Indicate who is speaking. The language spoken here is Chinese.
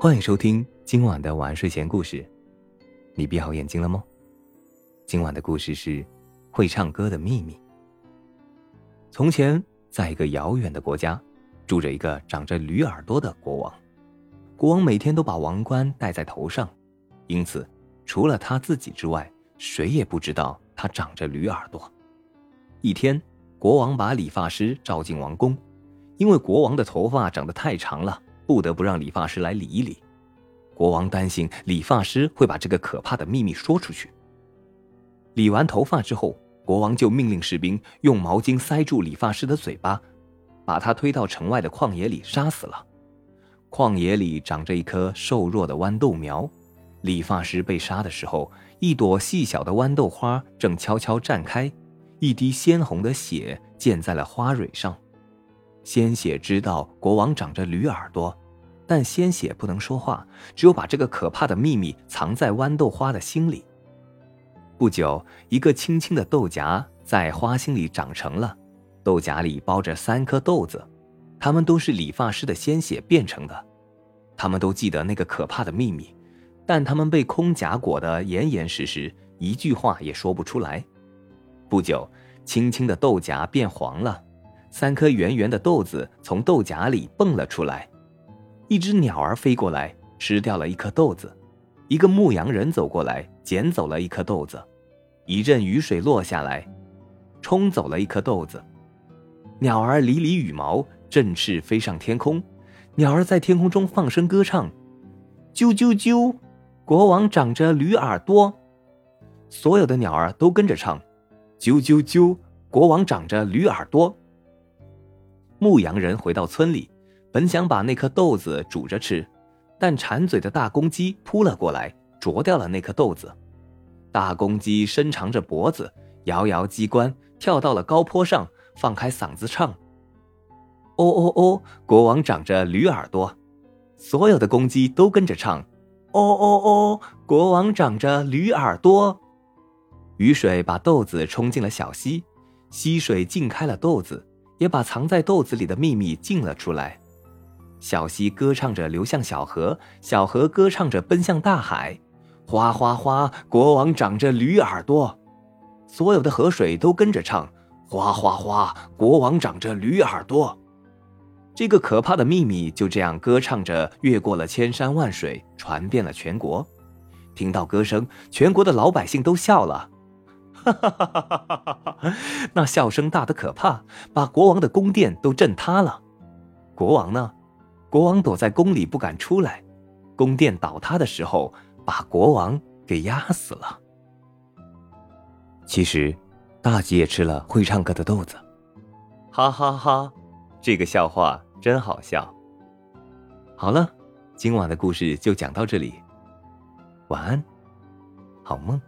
Speaker 1: 欢迎收听今晚的晚睡前故事。你闭好眼睛了吗？今晚的故事是会唱歌的秘密。从前，在一个遥远的国家，住着一个长着驴耳朵的国王。国王每天都把王冠戴在头上，因此，除了他自己之外，谁也不知道他长着驴耳朵。一天，国王把理发师召进王宫，因为国王的头发长得太长了。不得不让理发师来理一理。国王担心理发师会把这个可怕的秘密说出去。理完头发之后，国王就命令士兵用毛巾塞住理发师的嘴巴，把他推到城外的旷野里杀死了。旷野里长着一棵瘦弱的豌豆苗，理发师被杀的时候，一朵细小的豌豆花正悄悄绽开，一滴鲜红的血溅在了花蕊上。鲜血知道国王长着驴耳朵，但鲜血不能说话，只有把这个可怕的秘密藏在豌豆花的心里。不久，一个青青的豆荚在花心里长成了，豆荚里包着三颗豆子，它们都是理发师的鲜血变成的。他们都记得那个可怕的秘密，但他们被空荚裹得严严实实，一句话也说不出来。不久，青青的豆荚变黄了。三颗圆圆的豆子从豆荚里蹦了出来，一只鸟儿飞过来吃掉了一颗豆子，一个牧羊人走过来捡走了一颗豆子，一阵雨水落下来，冲走了一颗豆子。鸟儿理理羽毛，振翅飞上天空。鸟儿在天空中放声歌唱：“啾啾啾，国王长着驴耳朵。”所有的鸟儿都跟着唱：“啾啾啾，国王长着驴耳朵。”牧羊人回到村里，本想把那颗豆子煮着吃，但馋嘴的大公鸡扑了过来，啄掉了那颗豆子。大公鸡伸长着脖子，摇摇鸡冠，跳到了高坡上，放开嗓子唱：“哦哦哦，国王长着驴耳朵。”所有的公鸡都跟着唱：“哦哦哦，国王长着驴耳朵。”雨水把豆子冲进了小溪，溪水浸开了豆子。也把藏在豆子里的秘密尽了出来。小溪歌唱着流向小河，小河歌唱着奔向大海。哗哗哗，国王长着驴耳朵。所有的河水都跟着唱：哗哗哗，国王长着驴耳朵。这个可怕的秘密就这样歌唱着越过了千山万水，传遍了全国。听到歌声，全国的老百姓都笑了。哈哈哈哈哈哈！那笑声大得可怕，把国王的宫殿都震塌了。国王呢？国王躲在宫里不敢出来。宫殿倒塌的时候，把国王给压死了。其实，大吉也吃了会唱歌的豆子。哈哈哈！这个笑话真好笑。好了，今晚的故事就讲到这里。晚安，好梦。